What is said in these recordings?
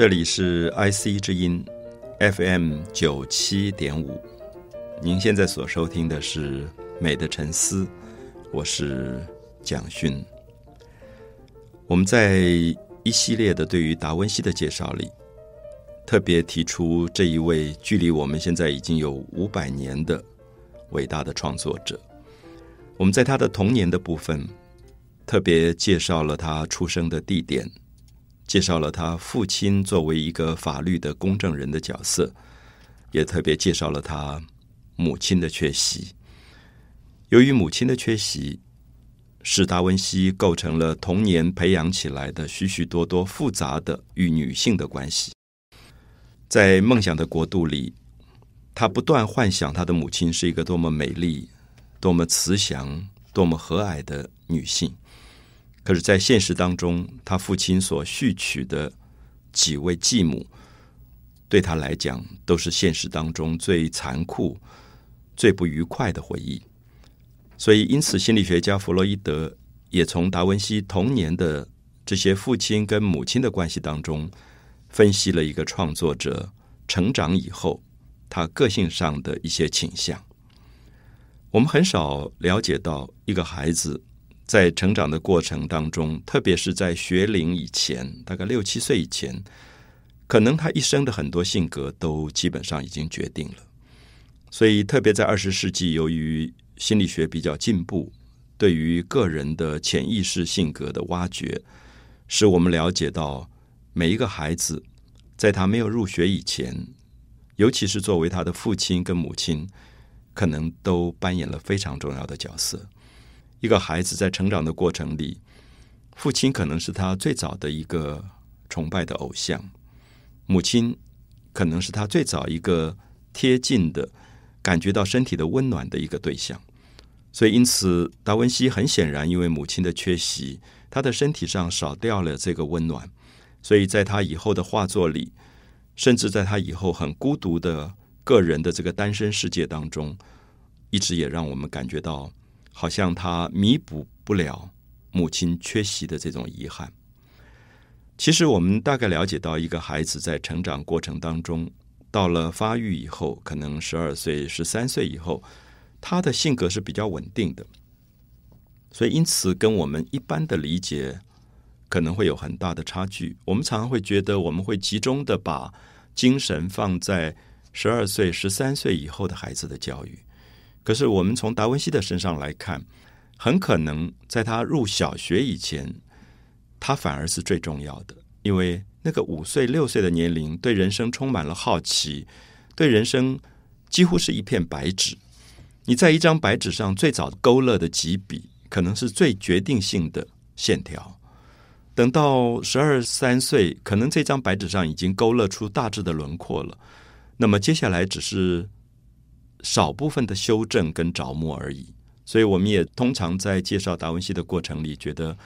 这里是 IC 之音 FM 九七点五，您现在所收听的是《美的沉思》，我是蒋勋。我们在一系列的对于达文西的介绍里，特别提出这一位距离我们现在已经有五百年的伟大的创作者。我们在他的童年的部分，特别介绍了他出生的地点。介绍了他父亲作为一个法律的公证人的角色，也特别介绍了他母亲的缺席。由于母亲的缺席，使达文西构成了童年培养起来的许许多多复杂的与女性的关系。在梦想的国度里，他不断幻想他的母亲是一个多么美丽、多么慈祥、多么和蔼的女性。可是，在现实当中，他父亲所续娶的几位继母，对他来讲，都是现实当中最残酷、最不愉快的回忆。所以，因此，心理学家弗洛伊德也从达文西童年的这些父亲跟母亲的关系当中，分析了一个创作者成长以后他个性上的一些倾向。我们很少了解到一个孩子。在成长的过程当中，特别是在学龄以前，大概六七岁以前，可能他一生的很多性格都基本上已经决定了。所以，特别在二十世纪，由于心理学比较进步，对于个人的潜意识性格的挖掘，使我们了解到每一个孩子在他没有入学以前，尤其是作为他的父亲跟母亲，可能都扮演了非常重要的角色。一个孩子在成长的过程里，父亲可能是他最早的一个崇拜的偶像，母亲可能是他最早一个贴近的、感觉到身体的温暖的一个对象。所以，因此达文西很显然因为母亲的缺席，他的身体上少掉了这个温暖，所以在他以后的画作里，甚至在他以后很孤独的个人的这个单身世界当中，一直也让我们感觉到。好像他弥补不了母亲缺席的这种遗憾。其实，我们大概了解到，一个孩子在成长过程当中，到了发育以后，可能十二岁、十三岁以后，他的性格是比较稳定的。所以，因此跟我们一般的理解可能会有很大的差距。我们常常会觉得，我们会集中的把精神放在十二岁、十三岁以后的孩子的教育。可是，我们从达文西的身上来看，很可能在他入小学以前，他反而是最重要的，因为那个五岁、六岁的年龄，对人生充满了好奇，对人生几乎是一片白纸。你在一张白纸上最早勾勒的几笔，可能是最决定性的线条。等到十二三岁，可能这张白纸上已经勾勒出大致的轮廓了。那么接下来只是。少部分的修正跟着墨而已，所以我们也通常在介绍达文西的过程里，觉得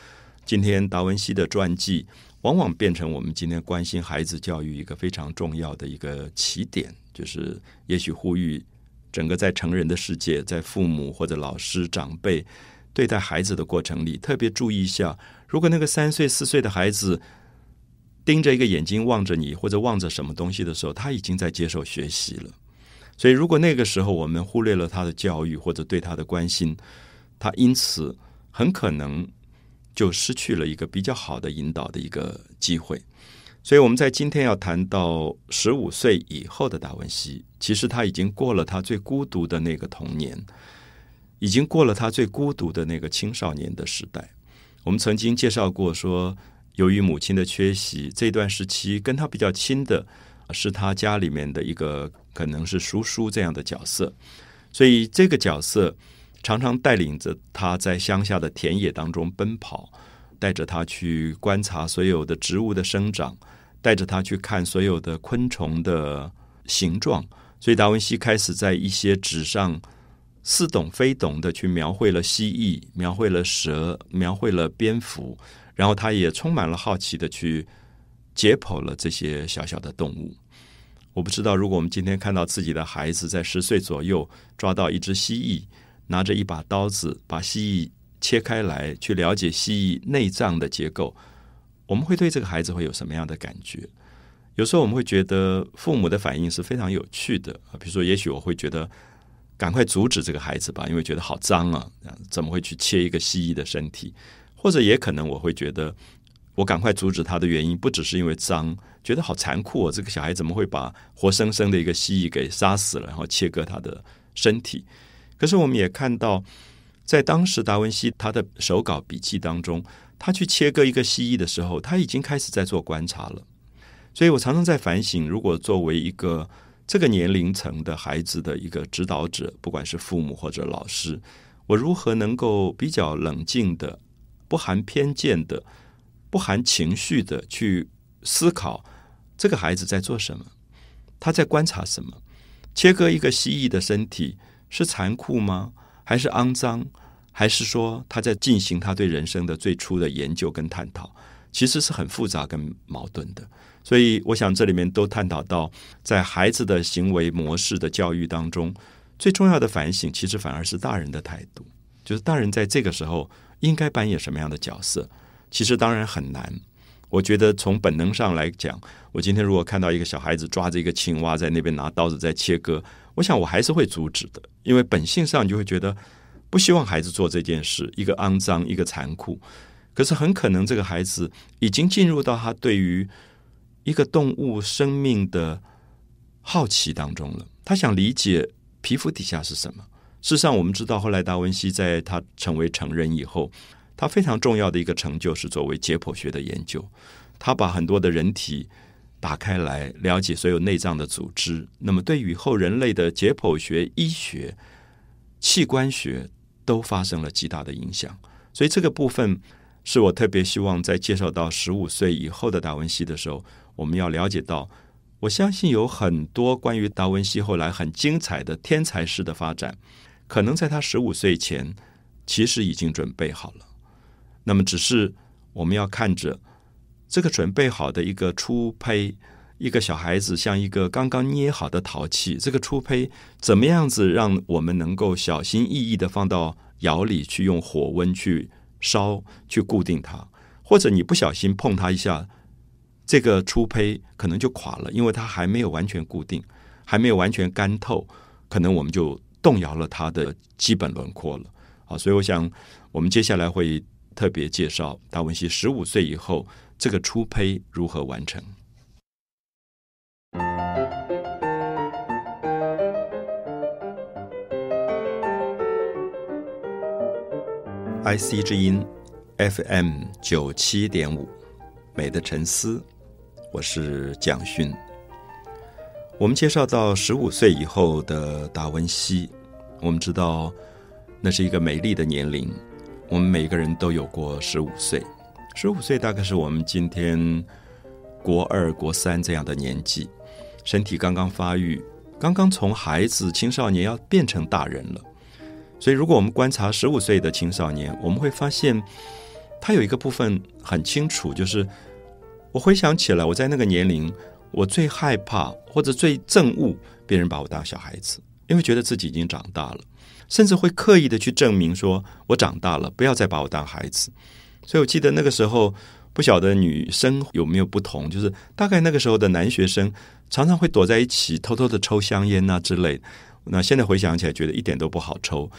今天达文西的传记往往变成我们今天关心孩子教育一个非常重要的一个起点，就是也许呼吁整个在成人的世界，在父母或者老师长辈对待孩子的过程里，特别注意一下，如果那个三岁四岁的孩子盯着一个眼睛望着你，或者望着什么东西的时候，他已经在接受学习了。所以，如果那个时候我们忽略了他的教育或者对他的关心，他因此很可能就失去了一个比较好的引导的一个机会。所以，我们在今天要谈到十五岁以后的达文西，其实他已经过了他最孤独的那个童年，已经过了他最孤独的那个青少年的时代。我们曾经介绍过，说由于母亲的缺席，这段时期跟他比较亲的是他家里面的一个。可能是叔叔这样的角色，所以这个角色常常带领着他在乡下的田野当中奔跑，带着他去观察所有的植物的生长，带着他去看所有的昆虫的形状。所以达文西开始在一些纸上似懂非懂的去描绘了蜥蜴，描绘了蛇，描绘了蝙蝠，然后他也充满了好奇的去解剖了这些小小的动物。我不知道，如果我们今天看到自己的孩子在十岁左右抓到一只蜥蜴，拿着一把刀子把蜥蜴切开来，去了解蜥蜴内脏的结构，我们会对这个孩子会有什么样的感觉？有时候我们会觉得父母的反应是非常有趣的啊，比如说，也许我会觉得赶快阻止这个孩子吧，因为觉得好脏啊，怎么会去切一个蜥蜴的身体？或者也可能我会觉得，我赶快阻止他的原因不只是因为脏，觉得好残酷哦，这个小孩怎么会把活生生的一个蜥蜴给杀死了，然后切割他的身体？可是我们也看到，在当时达文西他的手稿笔记当中，他去切割一个蜥蜴的时候，他已经开始在做观察了。所以我常常在反省，如果作为一个这个年龄层的孩子的一个指导者，不管是父母或者老师，我如何能够比较冷静的、不含偏见的、不含情绪的去思考这个孩子在做什么，他在观察什么？切割一个蜥蜴的身体是残酷吗？还是肮脏？还是说他在进行他对人生的最初的研究跟探讨？其实是很复杂跟矛盾的。所以，我想这里面都探讨到，在孩子的行为模式的教育当中，最重要的反省，其实反而是大人的态度。就是大人在这个时候应该扮演什么样的角色？其实当然很难。我觉得从本能上来讲，我今天如果看到一个小孩子抓着一个青蛙在那边拿刀子在切割，我想我还是会阻止的，因为本性上你就会觉得不希望孩子做这件事，一个肮脏，一个残酷。可是很可能这个孩子已经进入到他对于一个动物生命的好奇当中了，他想理解皮肤底下是什么。事实上，我们知道，后来达文西在他成为成人以后，他非常重要的一个成就是作为解剖学的研究。他把很多的人体打开来，了解所有内脏的组织。那么，对于后人类的解剖学、医学、器官学都发生了极大的影响。所以，这个部分是我特别希望在介绍到十五岁以后的达文西的时候。我们要了解到，我相信有很多关于达文西后来很精彩的天才式的发展，可能在他十五岁前其实已经准备好了。那么，只是我们要看着这个准备好的一个初胚，一个小孩子像一个刚刚捏好的陶器，这个初胚怎么样子让我们能够小心翼翼的放到窑里去，用火温去烧，去固定它，或者你不小心碰它一下。这个初胚可能就垮了，因为它还没有完全固定，还没有完全干透，可能我们就动摇了它的基本轮廓了。好，所以我想，我们接下来会特别介绍达文西十五岁以后这个初胚如何完成。IC 之音 FM 九七点五，美的沉思。我是蒋勋。我们介绍到十五岁以后的达文西，我们知道那是一个美丽的年龄。我们每个人都有过十五岁，十五岁大概是我们今天国二、国三这样的年纪，身体刚刚发育，刚刚从孩子、青少年要变成大人了。所以，如果我们观察十五岁的青少年，我们会发现他有一个部分很清楚，就是。我回想起来，我在那个年龄，我最害怕或者最憎恶别人把我当小孩子，因为觉得自己已经长大了，甚至会刻意的去证明说我长大了，不要再把我当孩子。所以我记得那个时候，不晓得女生有没有不同，就是大概那个时候的男学生常常会躲在一起偷偷的抽香烟啊之类。那现在回想起来，觉得一点都不好抽，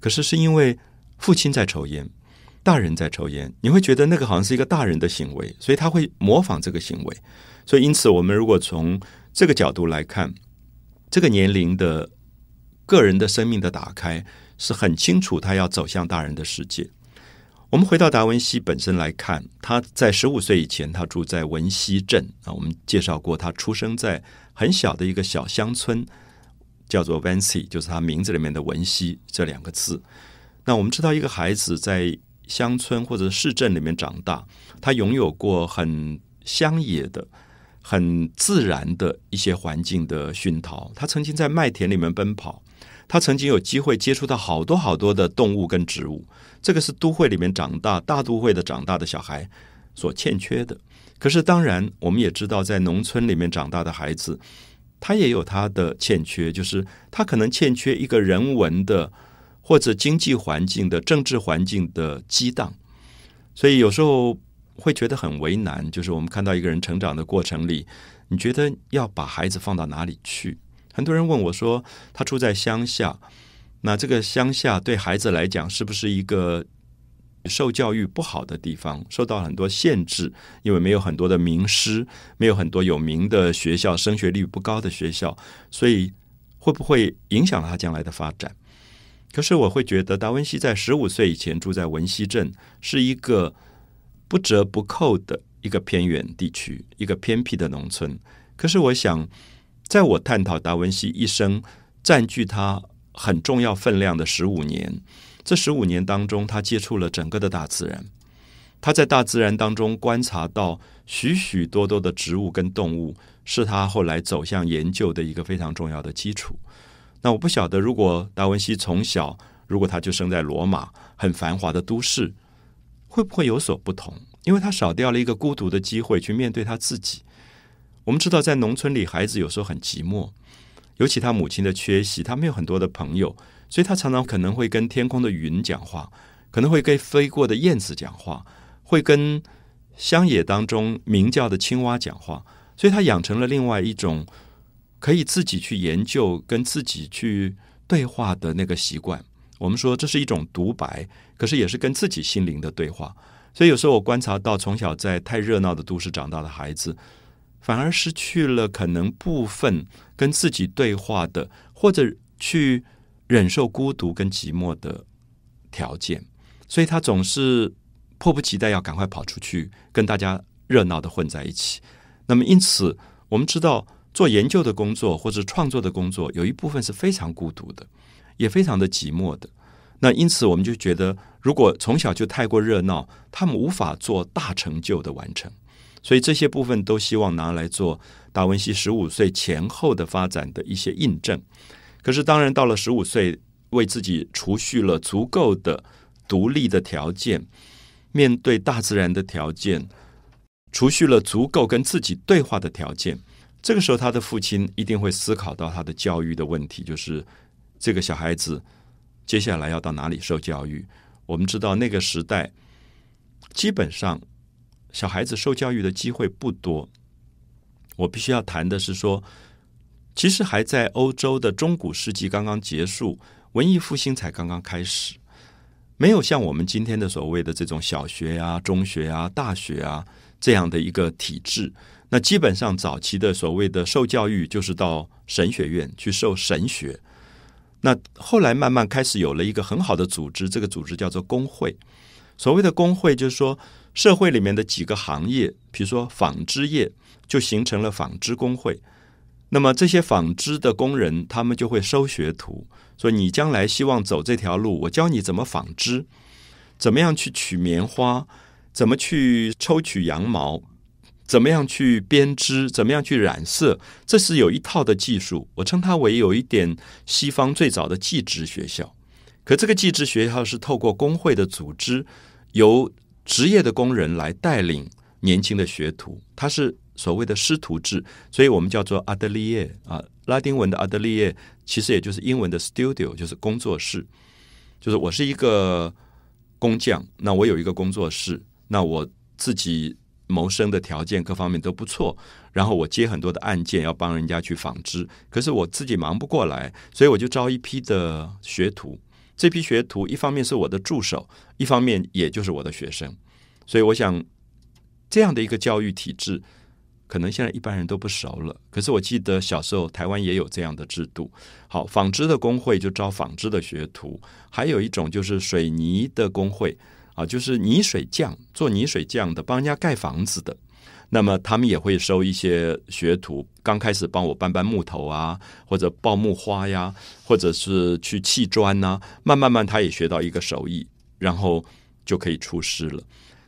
可是是因为父亲在抽烟。大人在抽烟，你会觉得那个好像是一个大人的行为，所以他会模仿这个行为。所以，因此，我们如果从这个角度来看，这个年龄的个人的生命的打开是很清楚，他要走向大人的世界。我们回到达文西本身来看，他在十五岁以前，他住在文西镇啊。我们介绍过，他出生在很小的一个小乡村，叫做 Vancy，就是他名字里面的文西这两个字。那我们知道，一个孩子在乡村或者市镇里面长大，他拥有过很乡野的、很自然的一些环境的熏陶。他曾经在麦田里面奔跑，他曾经有机会接触到好多好多的动物跟植物。这个是都会里面长大、大都会的长大的小孩所欠缺的。可是，当然我们也知道，在农村里面长大的孩子，他也有他的欠缺，就是他可能欠缺一个人文的。或者经济环境的政治环境的激荡，所以有时候会觉得很为难。就是我们看到一个人成长的过程里，你觉得要把孩子放到哪里去？很多人问我说，他住在乡下，那这个乡下对孩子来讲是不是一个受教育不好的地方，受到很多限制？因为没有很多的名师，没有很多有名的学校，升学率不高的学校，所以会不会影响他将来的发展？可是我会觉得，达文西在十五岁以前住在文西镇，是一个不折不扣的一个偏远地区，一个偏僻的农村。可是我想，在我探讨达文西一生占据他很重要分量的十五年，这十五年当中，他接触了整个的大自然，他在大自然当中观察到许许多多的植物跟动物，是他后来走向研究的一个非常重要的基础。那我不晓得，如果达文西从小，如果他就生在罗马很繁华的都市，会不会有所不同？因为他少掉了一个孤独的机会去面对他自己。我们知道，在农村里，孩子有时候很寂寞，尤其他母亲的缺席，他没有很多的朋友，所以他常常可能会跟天空的云讲话，可能会跟飞过的燕子讲话，会跟乡野当中鸣叫的青蛙讲话，所以他养成了另外一种。可以自己去研究、跟自己去对话的那个习惯，我们说这是一种独白，可是也是跟自己心灵的对话。所以有时候我观察到，从小在太热闹的都市长大的孩子，反而失去了可能部分跟自己对话的，或者去忍受孤独跟寂寞的条件。所以他总是迫不及待要赶快跑出去，跟大家热闹的混在一起。那么因此，我们知道。做研究的工作或者创作的工作，有一部分是非常孤独的，也非常的寂寞的。那因此，我们就觉得，如果从小就太过热闹，他们无法做大成就的完成。所以这些部分都希望拿来做达文西十五岁前后的发展的一些印证。可是，当然到了十五岁，为自己储蓄了足够的独立的条件，面对大自然的条件，储蓄了足够跟自己对话的条件。这个时候，他的父亲一定会思考到他的教育的问题，就是这个小孩子接下来要到哪里受教育。我们知道那个时代，基本上小孩子受教育的机会不多。我必须要谈的是说，其实还在欧洲的中古世纪刚刚结束，文艺复兴才刚刚开始，没有像我们今天的所谓的这种小学啊、中学啊、大学啊这样的一个体制。那基本上早期的所谓的受教育，就是到神学院去受神学。那后来慢慢开始有了一个很好的组织，这个组织叫做工会。所谓的工会，就是说社会里面的几个行业，比如说纺织业，就形成了纺织工会。那么这些纺织的工人，他们就会收学徒，说你将来希望走这条路，我教你怎么纺织，怎么样去取棉花，怎么去抽取羊毛。怎么样去编织？怎么样去染色？这是有一套的技术。我称它为有一点西方最早的技职学校。可这个技职学校是透过工会的组织，由职业的工人来带领年轻的学徒。他是所谓的师徒制，所以我们叫做阿德利耶啊，拉丁文的阿德利耶其实也就是英文的 studio，就是工作室。就是我是一个工匠，那我有一个工作室，那我自己。谋生的条件各方面都不错，然后我接很多的案件要帮人家去纺织，可是我自己忙不过来，所以我就招一批的学徒。这批学徒一方面是我的助手，一方面也就是我的学生。所以我想这样的一个教育体制，可能现在一般人都不熟了。可是我记得小时候台湾也有这样的制度。好，纺织的工会就招纺织的学徒，还有一种就是水泥的工会。啊，就是泥水匠做泥水匠的，帮人家盖房子的。那么他们也会收一些学徒，刚开始帮我搬搬木头啊，或者抱木花呀，或者是去砌砖呐。慢慢慢，他也学到一个手艺，然后就可以出师了。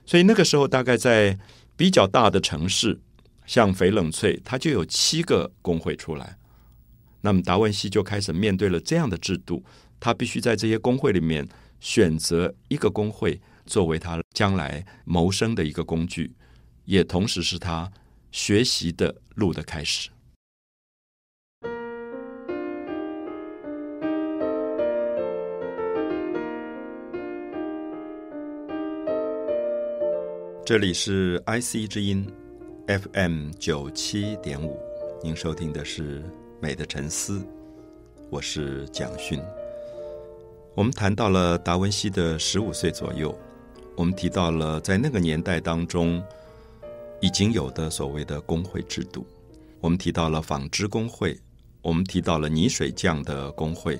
所以那个时候，大概在比较大的城市，像翡冷翠，它就有七个工会出来。那么达文西就开始面对了这样的制度，他必须在这些工会里面选择一个工会。作为他将来谋生的一个工具，也同时是他学习的路的开始。这里是 IC 之音 FM 九七点五，您收听的是《美的沉思》，我是蒋勋。我们谈到了达文西的十五岁左右，我们提到了在那个年代当中已经有的所谓的工会制度，我们提到了纺织工会，我们提到了泥水匠的工会，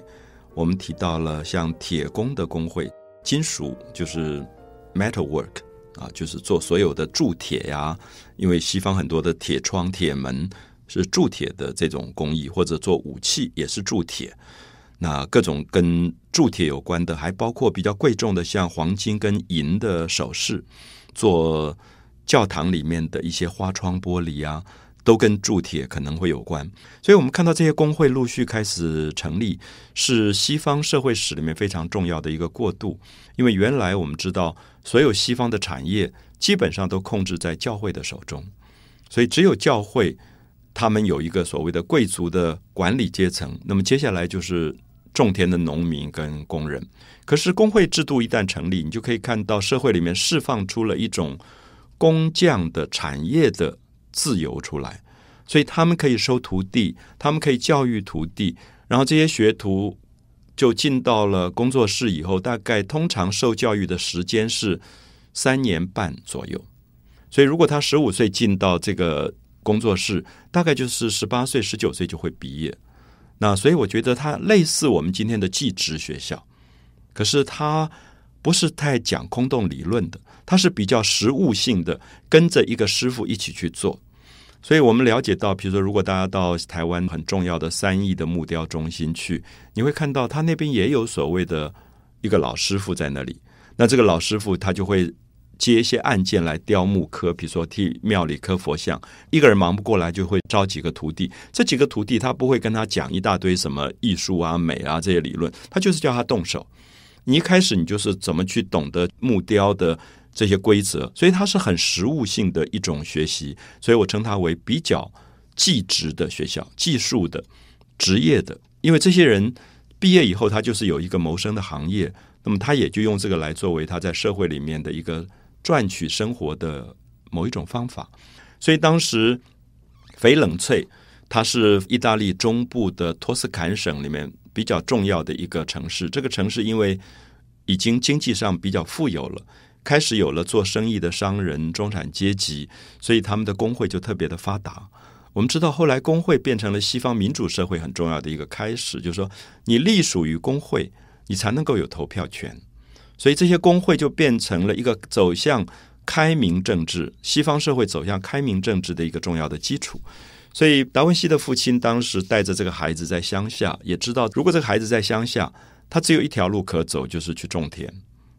我们提到了像铁工的工会，金属就是 metal work。啊，就是做所有的铸铁呀，因为西方很多的铁窗、铁门是铸铁的这种工艺，或者做武器也是铸铁。那各种跟铸铁有关的，还包括比较贵重的，像黄金跟银的首饰，做教堂里面的一些花窗玻璃啊。都跟铸铁可能会有关，所以我们看到这些工会陆续开始成立，是西方社会史里面非常重要的一个过渡。因为原来我们知道，所有西方的产业基本上都控制在教会的手中，所以只有教会他们有一个所谓的贵族的管理阶层。那么接下来就是种田的农民跟工人。可是工会制度一旦成立，你就可以看到社会里面释放出了一种工匠的产业的。自由出来，所以他们可以收徒弟，他们可以教育徒弟，然后这些学徒就进到了工作室以后，大概通常受教育的时间是三年半左右。所以如果他十五岁进到这个工作室，大概就是十八岁、十九岁就会毕业。那所以我觉得它类似我们今天的技职学校，可是它不是太讲空洞理论的，它是比较实务性的，跟着一个师傅一起去做。所以我们了解到，比如说，如果大家到台湾很重要的三义的木雕中心去，你会看到他那边也有所谓的一个老师傅在那里。那这个老师傅他就会接一些案件来雕木刻，比如说替庙里刻佛像，一个人忙不过来，就会招几个徒弟。这几个徒弟他不会跟他讲一大堆什么艺术啊、美啊这些理论，他就是叫他动手。你一开始你就是怎么去懂得木雕的。这些规则，所以它是很实务性的一种学习，所以我称它为比较技职的学校，技术的、职业的。因为这些人毕业以后，他就是有一个谋生的行业，那么他也就用这个来作为他在社会里面的一个赚取生活的某一种方法。所以当时翡冷翠，它是意大利中部的托斯坎省里面比较重要的一个城市。这个城市因为已经经济上比较富有了。开始有了做生意的商人、中产阶级，所以他们的工会就特别的发达。我们知道，后来工会变成了西方民主社会很重要的一个开始，就是说，你隶属于工会，你才能够有投票权。所以这些工会就变成了一个走向开明政治、西方社会走向开明政治的一个重要的基础。所以达文西的父亲当时带着这个孩子在乡下，也知道如果这个孩子在乡下，他只有一条路可走，就是去种田，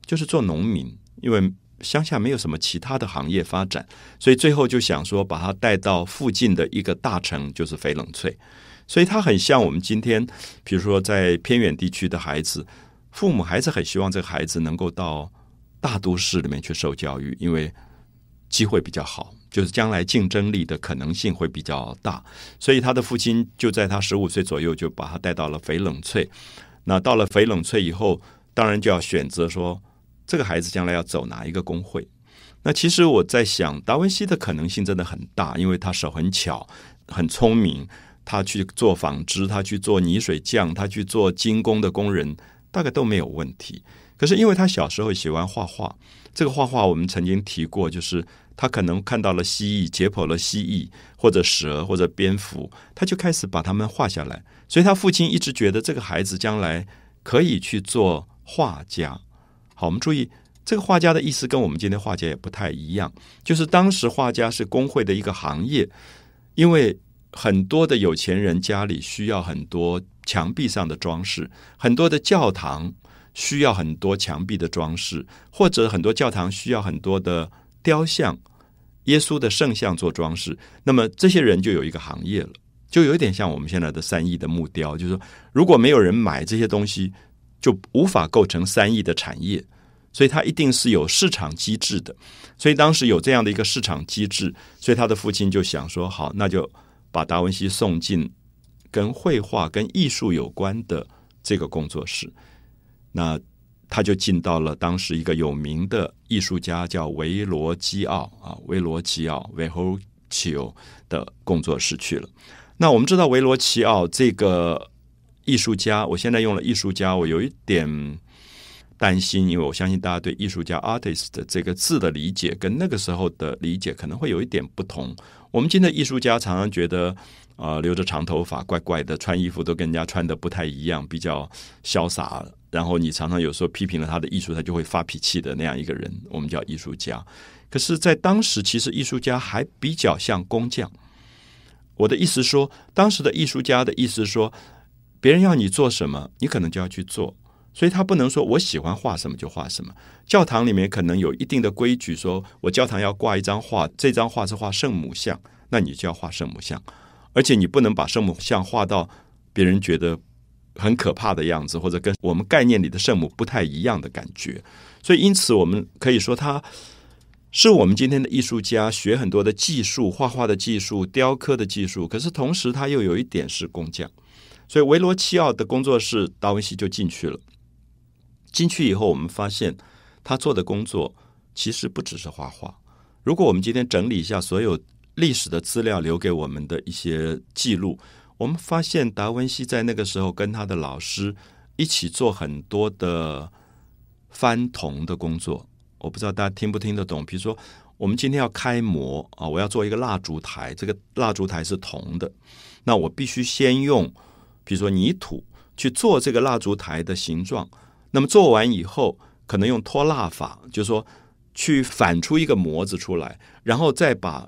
就是做农民。因为乡下没有什么其他的行业发展，所以最后就想说把他带到附近的一个大城，就是翡冷翠。所以他很像我们今天，比如说在偏远地区的孩子，父母还是很希望这个孩子能够到大都市里面去受教育，因为机会比较好，就是将来竞争力的可能性会比较大。所以他的父亲就在他十五岁左右就把他带到了翡冷翠。那到了翡冷翠以后，当然就要选择说。这个孩子将来要走哪一个工会？那其实我在想，达文西的可能性真的很大，因为他手很巧，很聪明。他去做纺织，他去做泥水匠，他去做精工的工人，大概都没有问题。可是因为他小时候喜欢画画，这个画画我们曾经提过，就是他可能看到了蜥蜴，解剖了蜥蜴或者蛇或者蝙蝠，他就开始把它们画下来。所以他父亲一直觉得这个孩子将来可以去做画家。好，我们注意这个画家的意思跟我们今天画家也不太一样。就是当时画家是工会的一个行业，因为很多的有钱人家里需要很多墙壁上的装饰，很多的教堂需要很多墙壁的装饰，或者很多教堂需要很多的雕像、耶稣的圣像做装饰。那么这些人就有一个行业了，就有点像我们现在的三亿的木雕，就是说如果没有人买这些东西。就无法构成三亿的产业，所以它一定是有市场机制的。所以当时有这样的一个市场机制，所以他的父亲就想说：好，那就把达文西送进跟绘画、跟艺术有关的这个工作室。那他就进到了当时一个有名的艺术家叫维罗基奥啊，维罗基奥维侯奇欧的工作室去了。那我们知道维罗奇奥这个艺术家，我现在用了艺术家，我有一点担心，因为我相信大家对艺术家 artist 的这个字的理解跟那个时候的理解可能会有一点不同。我们今天的艺术家常常觉得。啊，留着长头发，怪怪的，穿衣服都跟人家穿的不太一样，比较潇洒。然后你常常有时候批评了他的艺术，他就会发脾气的那样一个人，我们叫艺术家。可是，在当时，其实艺术家还比较像工匠。我的意思说，当时的艺术家的意思说，别人要你做什么，你可能就要去做。所以他不能说我喜欢画什么就画什么。教堂里面可能有一定的规矩，说我教堂要挂一张画，这张画是画圣母像，那你就要画圣母像。而且你不能把圣母像画到别人觉得很可怕的样子，或者跟我们概念里的圣母不太一样的感觉。所以，因此我们可以说，他是我们今天的艺术家，学很多的技术，画画的技术、雕刻的技术。可是同时，他又有一点是工匠。所以，维罗齐奥的工作室，达文西就进去了。进去以后，我们发现他做的工作其实不只是画画。如果我们今天整理一下所有。历史的资料留给我们的一些记录，我们发现达文西在那个时候跟他的老师一起做很多的翻铜的工作。我不知道大家听不听得懂。比如说，我们今天要开模啊，我要做一个蜡烛台，这个蜡烛台是铜的，那我必须先用，比如说泥土去做这个蜡烛台的形状。那么做完以后，可能用脱蜡法，就是说去反出一个模子出来，然后再把。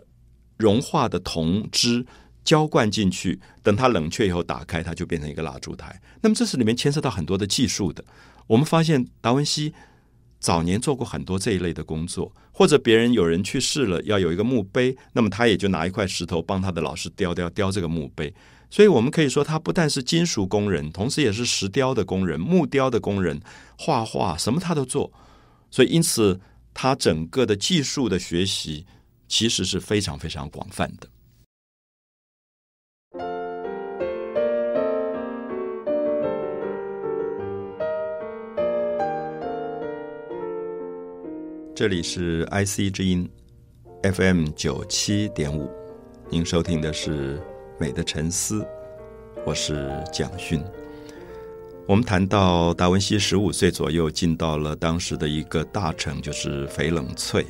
融化的铜汁浇灌进去，等它冷却以后打开，它就变成一个蜡烛台。那么这是里面牵涉到很多的技术的。我们发现达文西早年做过很多这一类的工作，或者别人有人去世了要有一个墓碑，那么他也就拿一块石头帮他的老师雕雕雕这个墓碑。所以我们可以说，他不但是金属工人，同时也是石雕的工人、木雕的工人、画画什么他都做。所以因此，他整个的技术的学习。其实是非常非常广泛的。这里是 IC 之音 FM 九七点五，您收听的是《美的沉思》，我是蒋勋。我们谈到达文西十五岁左右进到了当时的一个大城，就是翡冷翠。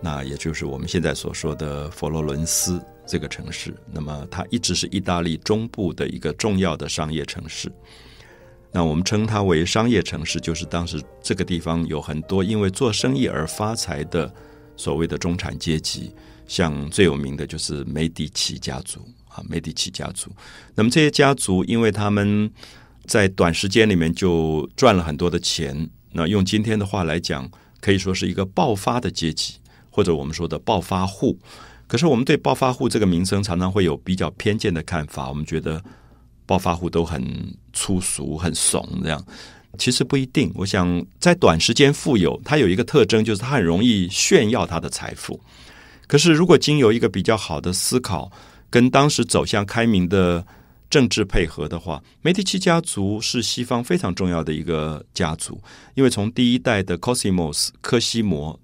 那也就是我们现在所说的佛罗伦斯这个城市，那么它一直是意大利中部的一个重要的商业城市。那我们称它为商业城市，就是当时这个地方有很多因为做生意而发财的所谓的中产阶级，像最有名的就是梅迪奇家族啊，梅迪奇家族。那么这些家族，因为他们在短时间里面就赚了很多的钱，那用今天的话来讲，可以说是一个爆发的阶级。或者我们说的暴发户，可是我们对暴发户这个名称常常会有比较偏见的看法。我们觉得暴发户都很粗俗、很怂，这样其实不一定。我想在短时间富有，它有一个特征，就是它很容易炫耀他的财富。可是如果经由一个比较好的思考，跟当时走向开明的政治配合的话，梅迪奇家族是西方非常重要的一个家族，因为从第一代的 Cosimos 科西摩。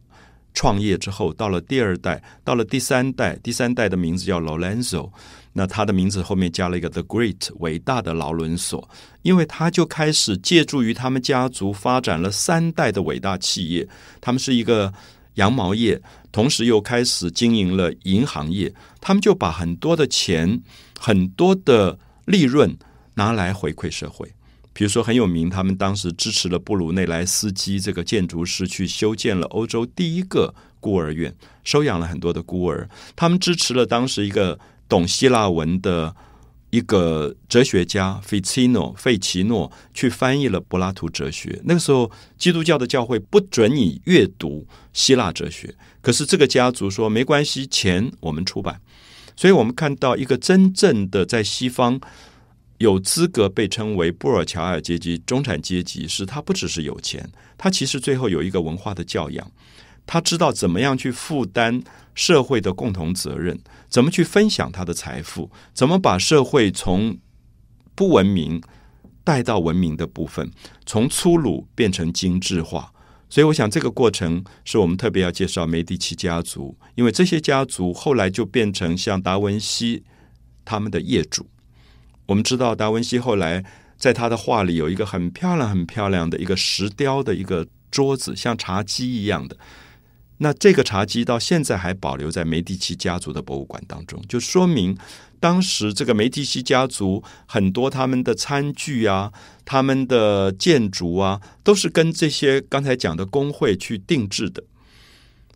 创业之后，到了第二代，到了第三代，第三代的名字叫 Lorenzo，那他的名字后面加了一个 The Great，伟大的劳伦索，因为他就开始借助于他们家族发展了三代的伟大企业，他们是一个羊毛业，同时又开始经营了银行业，他们就把很多的钱、很多的利润拿来回馈社会。比如说很有名，他们当时支持了布鲁内莱斯基这个建筑师去修建了欧洲第一个孤儿院，收养了很多的孤儿。他们支持了当时一个懂希腊文的一个哲学家费奇诺费奇诺去翻译了柏拉图哲学。那个时候，基督教的教会不准你阅读希腊哲学，可是这个家族说没关系，钱我们出版。所以我们看到一个真正的在西方。有资格被称为布尔乔亚阶级、中产阶级，是他不只是有钱，他其实最后有一个文化的教养，他知道怎么样去负担社会的共同责任，怎么去分享他的财富，怎么把社会从不文明带到文明的部分，从粗鲁变成精致化，所以，我想这个过程是我们特别要介绍梅第奇家族，因为这些家族后来就变成像达文西他们的业主。我们知道，达文西后来在他的画里有一个很漂亮、很漂亮的一个石雕的一个桌子，像茶几一样的。那这个茶几到现在还保留在梅第奇家族的博物馆当中，就说明当时这个梅第奇家族很多他们的餐具啊、他们的建筑啊，都是跟这些刚才讲的工会去定制的，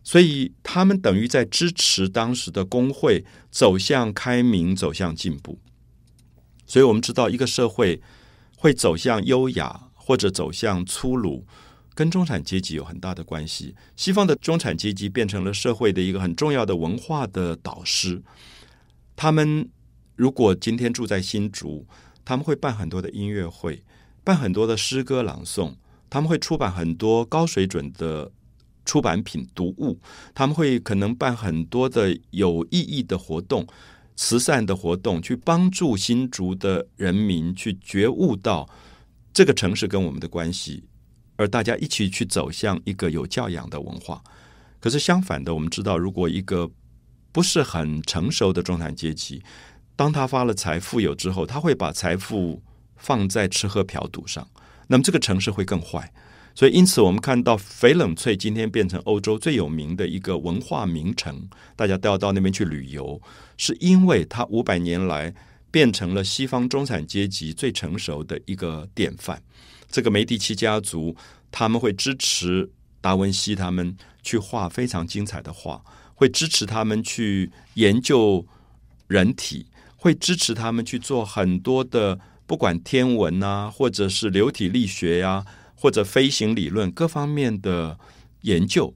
所以他们等于在支持当时的工会走向开明、走向进步。所以我们知道，一个社会会走向优雅或者走向粗鲁。跟中产阶级有很大的关系。西方的中产阶级变成了社会的一个很重要的文化的导师。他们如果今天住在新竹，他们会办很多的音乐会，办很多的诗歌朗诵，他们会出版很多高水准的出版品读物，他们会可能办很多的有意义的活动、慈善的活动，去帮助新竹的人民去觉悟到这个城市跟我们的关系。而大家一起去走向一个有教养的文化，可是相反的，我们知道，如果一个不是很成熟的中产阶级，当他发了财富有之后，他会把财富放在吃喝嫖赌上，那么这个城市会更坏。所以，因此我们看到翡冷翠今天变成欧洲最有名的一个文化名城，大家都要到那边去旅游，是因为它五百年来变成了西方中产阶级最成熟的一个典范。这个梅第奇家族他们会支持达文西，他们去画非常精彩的画，会支持他们去研究人体，会支持他们去做很多的不管天文啊，或者是流体力学呀，或者飞行理论各方面的研究，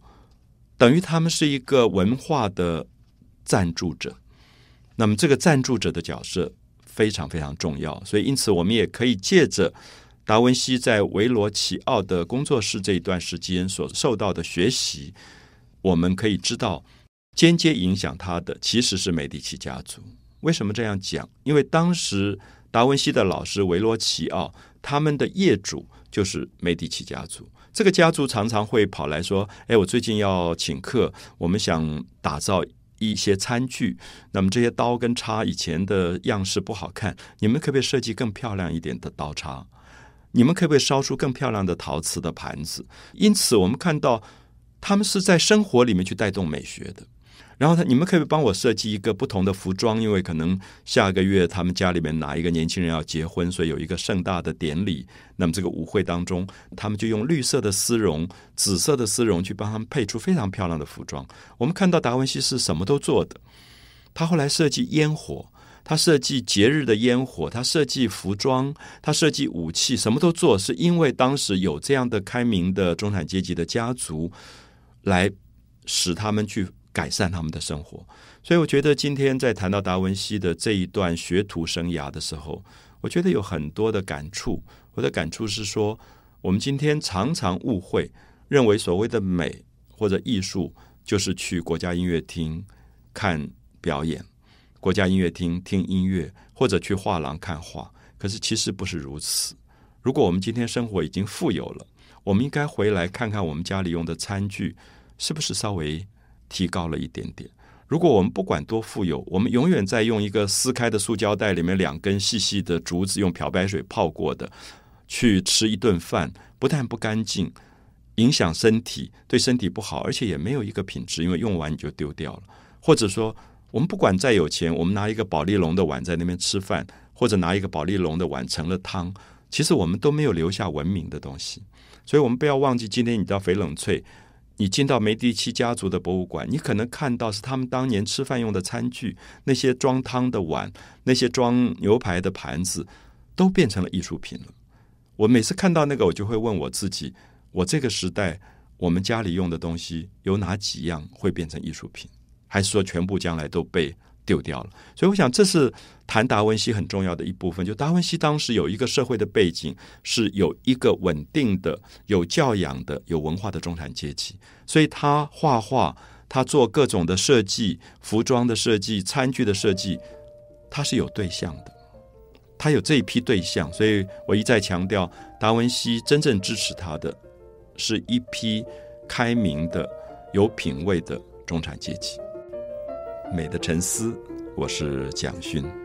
等于他们是一个文化的赞助者。那么这个赞助者的角色非常非常重要，所以因此我们也可以借着。达文西在维罗奇奥的工作室这一段时间所受到的学习，我们可以知道，间接影响他的其实是美第奇家族。为什么这样讲？因为当时达文西的老师维罗奇奥，他们的业主就是美第奇家族。这个家族常常会跑来说：“哎，我最近要请客，我们想打造一些餐具。那么这些刀跟叉以前的样式不好看，你们可不可以设计更漂亮一点的刀叉？”你们可不可以烧出更漂亮的陶瓷的盘子？因此，我们看到他们是在生活里面去带动美学的。然后，他你们可以帮我设计一个不同的服装，因为可能下个月他们家里面哪一个年轻人要结婚，所以有一个盛大的典礼。那么，这个舞会当中，他们就用绿色的丝绒、紫色的丝绒去帮他们配出非常漂亮的服装。我们看到达文西是什么都做的。他后来设计烟火。他设计节日的烟火，他设计服装，他设计武器，什么都做，是因为当时有这样的开明的中产阶级的家族，来使他们去改善他们的生活。所以，我觉得今天在谈到达文西的这一段学徒生涯的时候，我觉得有很多的感触。我的感触是说，我们今天常常误会，认为所谓的美或者艺术就是去国家音乐厅看表演。国家音乐厅听音乐，或者去画廊看画，可是其实不是如此。如果我们今天生活已经富有了，我们应该回来看看我们家里用的餐具是不是稍微提高了一点点。如果我们不管多富有，我们永远在用一个撕开的塑胶袋里面两根细细的竹子，用漂白水泡过的去吃一顿饭，不但不干净，影响身体，对身体不好，而且也没有一个品质，因为用完你就丢掉了，或者说。我们不管再有钱，我们拿一个宝丽龙的碗在那边吃饭，或者拿一个宝丽龙的碗盛了汤，其实我们都没有留下文明的东西。所以，我们不要忘记，今天你到翡冷翠，你进到梅第奇家族的博物馆，你可能看到是他们当年吃饭用的餐具，那些装汤的碗，那些装牛排的盘子，都变成了艺术品了。我每次看到那个，我就会问我自己：我这个时代，我们家里用的东西有哪几样会变成艺术品？还是说全部将来都被丢掉了？所以我想，这是谈达文西很重要的一部分。就达文西当时有一个社会的背景，是有一个稳定的、有教养的、有文化的中产阶级，所以他画画，他做各种的设计、服装的设计、餐具的设计，他是有对象的，他有这一批对象。所以我一再强调，达文西真正支持他的是一批开明的、有品位的中产阶级。美的沉思，我是蒋勋。